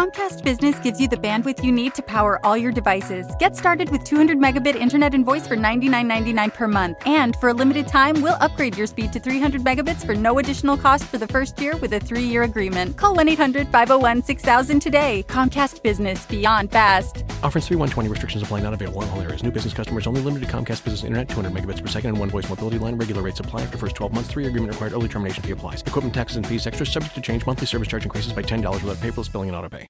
Comcast Business gives you the bandwidth you need to power all your devices. Get started with 200 megabit internet and voice for $99.99 per month. And for a limited time, we'll upgrade your speed to 300 megabits for no additional cost for the first year with a three year agreement. Call 1 800 501 6000 today. Comcast Business Beyond Fast. Offers 3120 restrictions apply not available in all areas. New business customers only limited to Comcast Business Internet 200 megabits per second and one voice mobility line. Regular rates apply after first 12 months. Three agreement required. Early termination fee applies. Equipment taxes and fees extra subject to change. Monthly service charge increases by $10 without paperless billing and auto pay.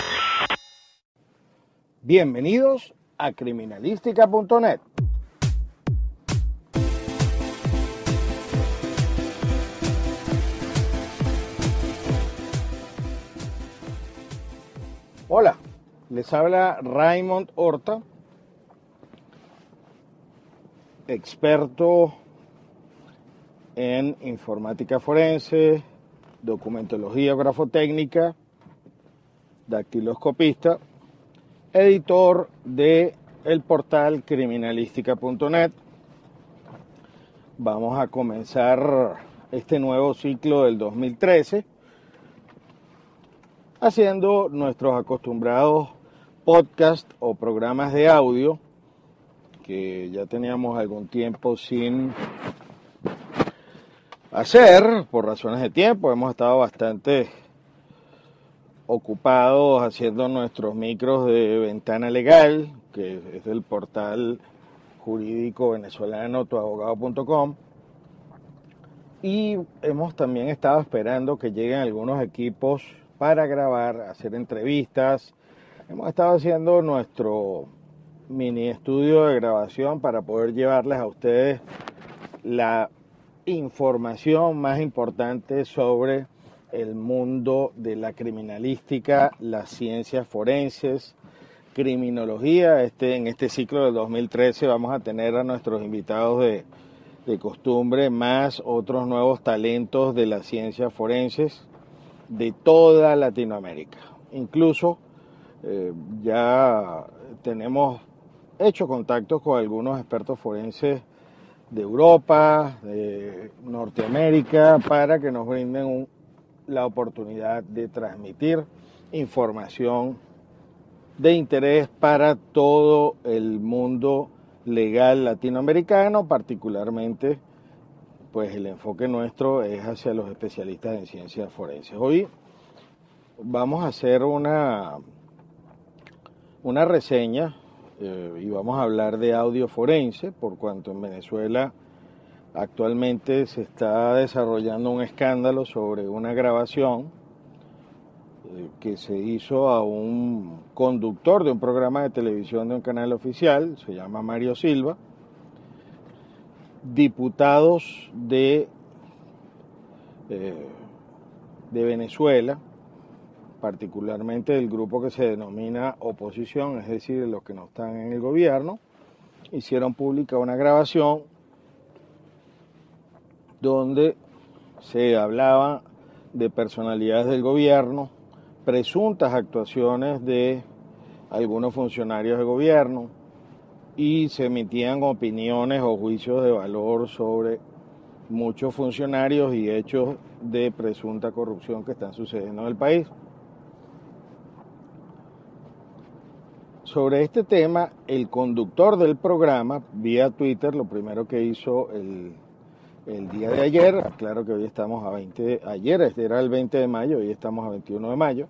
Bienvenidos a criminalística.net. Hola, les habla Raymond Horta, experto en informática forense, documentología grafotécnica, dactiloscopista editor de el portal criminalística.net. Vamos a comenzar este nuevo ciclo del 2013 haciendo nuestros acostumbrados podcast o programas de audio que ya teníamos algún tiempo sin hacer por razones de tiempo. Hemos estado bastante ocupados haciendo nuestros micros de ventana legal, que es el portal jurídico venezolano tuabogado.com. Y hemos también estado esperando que lleguen algunos equipos para grabar, hacer entrevistas. Hemos estado haciendo nuestro mini estudio de grabación para poder llevarles a ustedes la información más importante sobre el mundo de la criminalística, las ciencias forenses, criminología. Este, en este ciclo del 2013 vamos a tener a nuestros invitados de, de costumbre, más otros nuevos talentos de las ciencias forenses de toda Latinoamérica. Incluso eh, ya tenemos hecho contactos con algunos expertos forenses de Europa, de Norteamérica, para que nos brinden un, la oportunidad de transmitir información de interés para todo el mundo legal latinoamericano, particularmente pues el enfoque nuestro es hacia los especialistas en ciencias forenses. Hoy vamos a hacer una, una reseña eh, y vamos a hablar de audio forense, por cuanto en Venezuela actualmente se está desarrollando un escándalo sobre una grabación eh, que se hizo a un conductor de un programa de televisión de un canal oficial, se llama Mario Silva, diputados de, eh, de Venezuela, particularmente del grupo que se denomina oposición, es decir, los que no están en el gobierno, hicieron pública una grabación donde se hablaba de personalidades del gobierno, presuntas actuaciones de algunos funcionarios de gobierno y se emitían opiniones o juicios de valor sobre muchos funcionarios y hechos de presunta corrupción que están sucediendo en el país. Sobre este tema, el conductor del programa, vía Twitter, lo primero que hizo el, el día de ayer, claro que hoy estamos a 20, ayer este era el 20 de mayo, hoy estamos a 21 de mayo,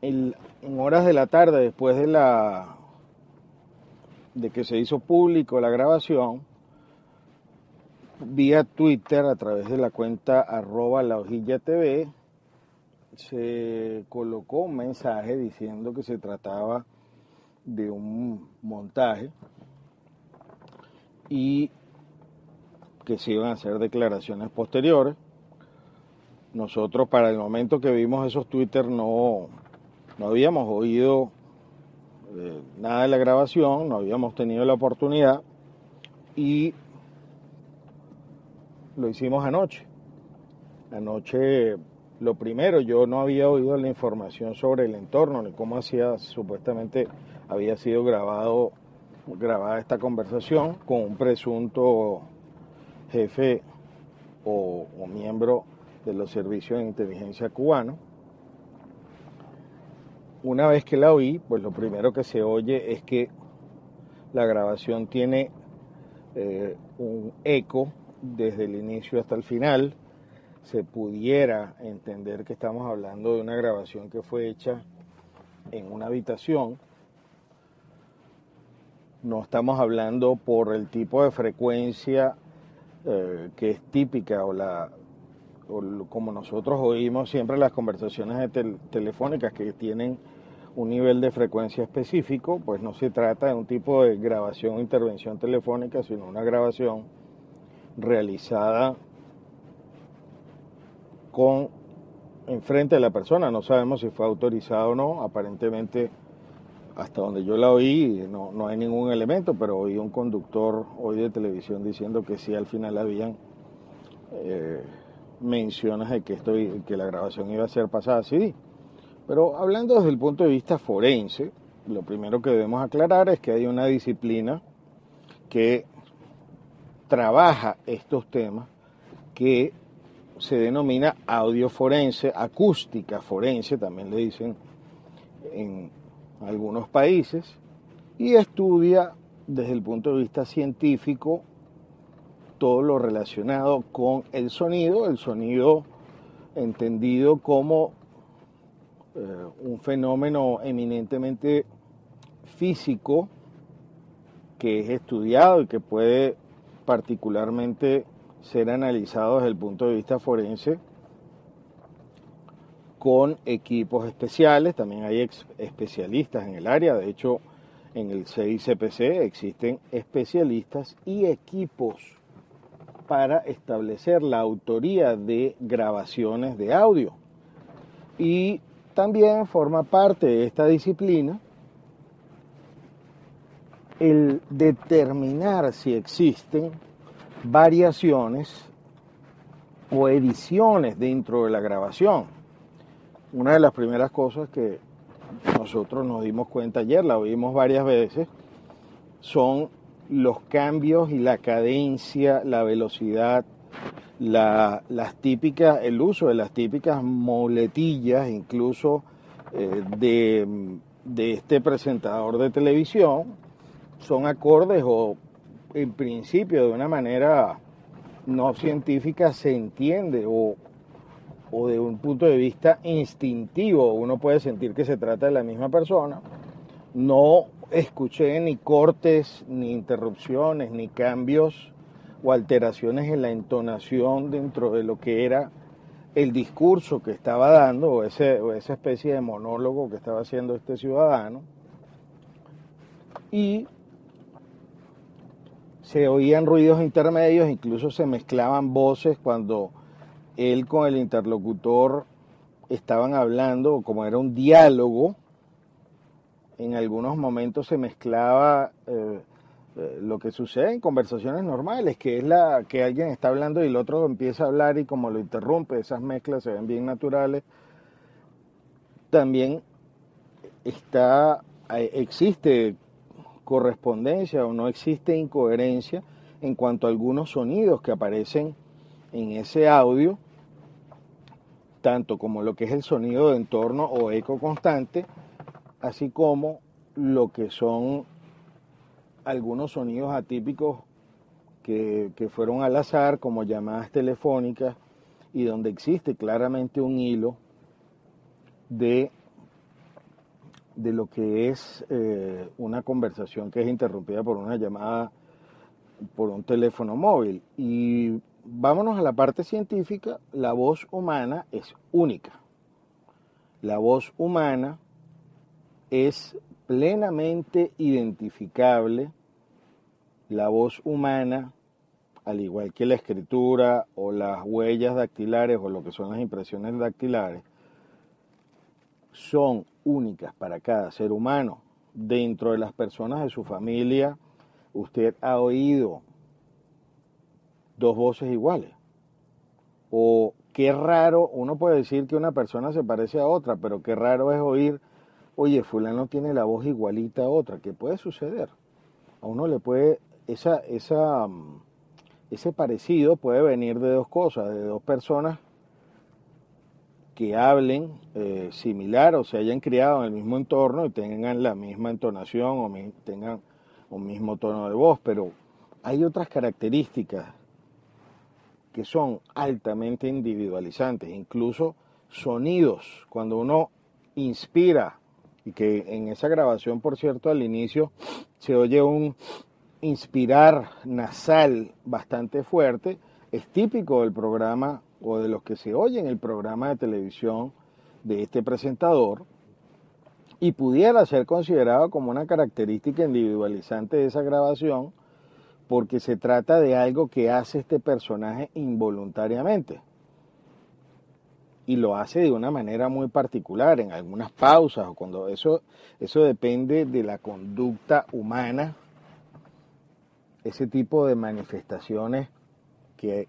en horas de la tarde, después de la de que se hizo público la grabación, vía Twitter a través de la cuenta arroba la hojilla TV, se colocó un mensaje diciendo que se trataba de un montaje y que se iban a hacer declaraciones posteriores. Nosotros para el momento que vimos esos Twitter no, No habíamos oído eh, nada de la grabación, no habíamos tenido la oportunidad y lo hicimos anoche. Anoche, lo primero, yo no había oído la información sobre el entorno, ni cómo hacía, supuestamente había sido grabado, grabada esta conversación con un presunto jefe o, miembro de los servicios de inteligencia cubanos. Una vez que la oí, pues lo primero que se oye es que la grabación tiene eh, un eco desde el inicio hasta el final. Se pudiera entender que estamos hablando de una grabación que fue hecha en una habitación. No estamos hablando por el tipo de frecuencia eh, que es típica o la como nosotros oímos siempre las conversaciones telefónicas que tienen un nivel de frecuencia específico, pues no se trata de un tipo de grabación o intervención telefónica, sino una grabación realizada con enfrente de la persona. No sabemos si fue autorizado o no, aparentemente hasta donde yo la oí no, no hay ningún elemento, pero oí un conductor hoy de televisión diciendo que sí al final habían eh, menciones de que, esto, que la grabación iba a ser pasada así. Pero hablando desde el punto de vista forense, lo primero que debemos aclarar es que hay una disciplina que trabaja estos temas que se denomina audio forense, acústica forense, también le dicen en algunos países, y estudia desde el punto de vista científico todo lo relacionado con el sonido, el sonido entendido como eh, un fenómeno eminentemente físico que es estudiado y que puede particularmente ser analizado desde el punto de vista forense con equipos especiales, también hay especialistas en el área, de hecho en el CICPC existen especialistas y equipos para establecer la autoría de grabaciones de audio. Y también forma parte de esta disciplina el determinar si existen variaciones o ediciones dentro de la grabación. Una de las primeras cosas que nosotros nos dimos cuenta ayer, la oímos varias veces, son los cambios y la cadencia, la velocidad, las típicas, el uso de las típicas moletillas, incluso eh, de, de este presentador de televisión, son acordes o en principio de una manera no científica se entiende o, o, de un punto de vista instintivo uno puede sentir que se trata de la misma persona, no escuché ni cortes, ni interrupciones, ni cambios o alteraciones en la entonación dentro de lo que era el discurso que estaba dando o, ese, esa especie de monólogo que estaba haciendo este ciudadano. Y se oían ruidos intermedios, incluso se mezclaban voces cuando él con el interlocutor estaban hablando, como era un diálogo, en algunos momentos se mezclaba eh, eh, lo que sucede en conversaciones normales, que es la que alguien está hablando y el otro empieza a hablar y como lo interrumpe, esas mezclas se ven bien naturales. También está, eh, existe correspondencia o no existe incoherencia en cuanto a algunos sonidos que aparecen en ese audio, tanto como lo que es el sonido de entorno o eco constante, así como lo que son algunos sonidos atípicos que, fueron al azar, como llamadas telefónicas, y donde existe claramente un hilo de, de lo que es eh, una conversación que es interrumpida por una llamada por un teléfono móvil. Y vámonos a la parte científica, la voz humana es única. La voz humana es plenamente identificable la voz humana, al igual que la escritura o las huellas dactilares o lo que son las impresiones dactilares, son únicas para cada ser humano. Dentro de las personas de su familia, usted ha oído dos voces iguales. O qué raro, uno puede decir que una persona se parece a otra, pero qué raro es oír, oye, fulano tiene la voz igualita a otra, ¿qué puede suceder? A uno le puede, esa, esa, mm, ese parecido puede venir de dos cosas, de dos personas que hablen eh, similar o se hayan criado en el mismo entorno y tengan la misma entonación o tengan un mismo tono de voz, pero hay otras características que son altamente individualizantes, incluso sonidos, cuando uno inspira, y que en esa grabación, por cierto, al inicio se oye un inspirar nasal bastante fuerte, es típico del programa o de los que se oye en el programa de televisión de este presentador y pudiera ser considerado como una característica individualizante de esa grabación porque se trata de algo que hace este personaje involuntariamente y lo hace de una manera muy particular en algunas pausas o cuando eso eso depende de la conducta humana ese tipo de manifestaciones que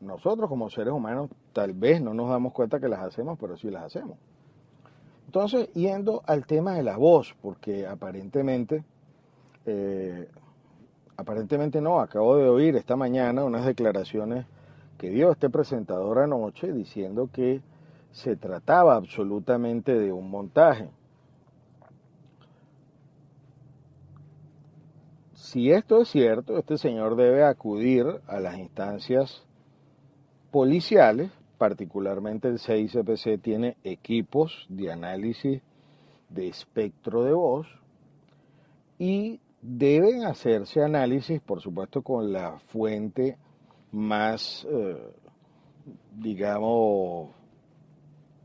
nosotros como seres humanos tal vez no nos damos cuenta que las hacemos, pero sí las hacemos. Entonces, yendo al tema de la voz, porque aparentemente, eh, aparentemente no, acabo de oír esta mañana unas declaraciones que dio este presentador anoche diciendo que se trataba absolutamente de un montaje. Si esto es cierto, este señor debe acudir a las instancias policiales, particularmente el CICPC tiene equipos de análisis de espectro de voz y deben hacerse análisis, por supuesto, con la fuente más, eh, digamos,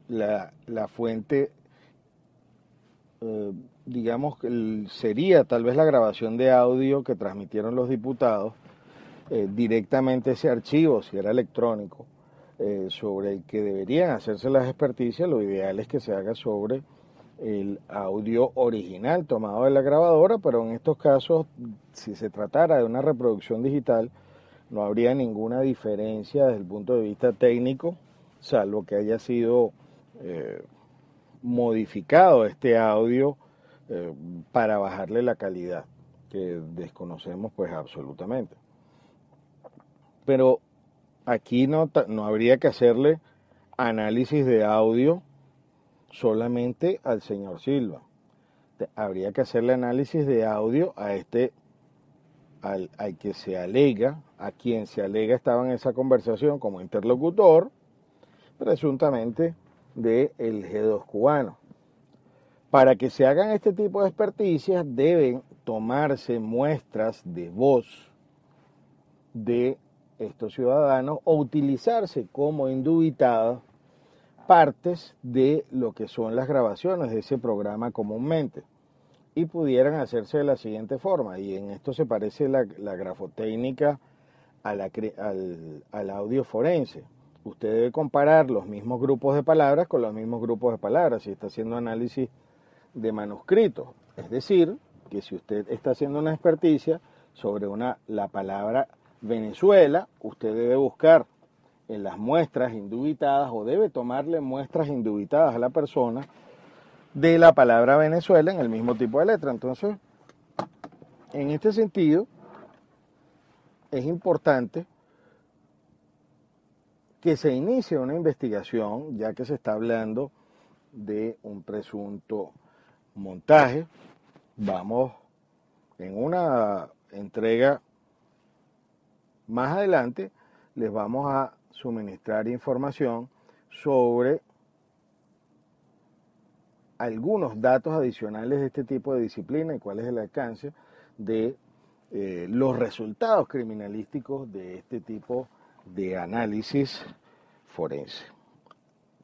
la, fuente, eh, digamos, sería tal vez la grabación de audio que transmitieron los diputados eh, directamente ese archivo, si era electrónico, eh, sobre el que deberían hacerse las experticias, lo ideal es que se haga sobre el audio original tomado de la grabadora, pero en estos casos, si se tratara de una reproducción digital, no habría ninguna diferencia desde el punto de vista técnico, salvo que haya sido eh, modificado este audio para bajarle la calidad, que desconocemos pues absolutamente. Pero aquí no, no habría que hacerle análisis de audio solamente al señor Silva. Habría que hacerle análisis de audio a este, al, que se alega, a quien se alega estaba en esa conversación como interlocutor, presuntamente del el G2 cubano. Para que se hagan este tipo de experticias deben tomarse muestras de voz de estos ciudadanos o utilizarse como indubitadas partes de lo que son las grabaciones de ese programa comúnmente y pudieran hacerse de la siguiente forma y en esto se parece la, grafotécnica al audio forense. Usted debe comparar los mismos grupos de palabras con los mismos grupos de palabras si está haciendo análisis de manuscritos. Es decir, que si usted está haciendo una experticia sobre una, la palabra Venezuela, usted debe buscar en las muestras indubitadas o debe tomarle muestras indubitadas a la persona de la palabra Venezuela en el mismo tipo de letra. Entonces, en este sentido, es importante que se inicie una investigación, ya que se está hablando de un presunto montaje. Vamos en una entrega más adelante les vamos a suministrar información sobre algunos datos adicionales de este tipo de disciplina y cuál es el alcance de eh, los resultados criminalísticos de este tipo de análisis forense.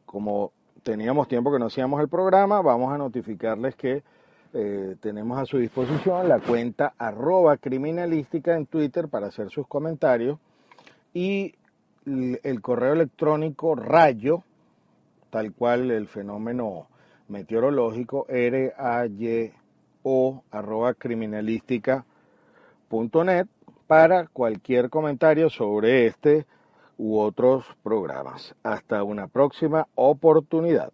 Como teníamos tiempo que no hacíamos el programa, vamos a notificarles que eh, tenemos a su disposición la cuenta arroba criminalística en Twitter para hacer sus comentarios y el correo electrónico rayo, tal cual el fenómeno meteorológico rayo arroba criminalística.net para cualquier comentario sobre este u otros programas. Hasta una próxima oportunidad.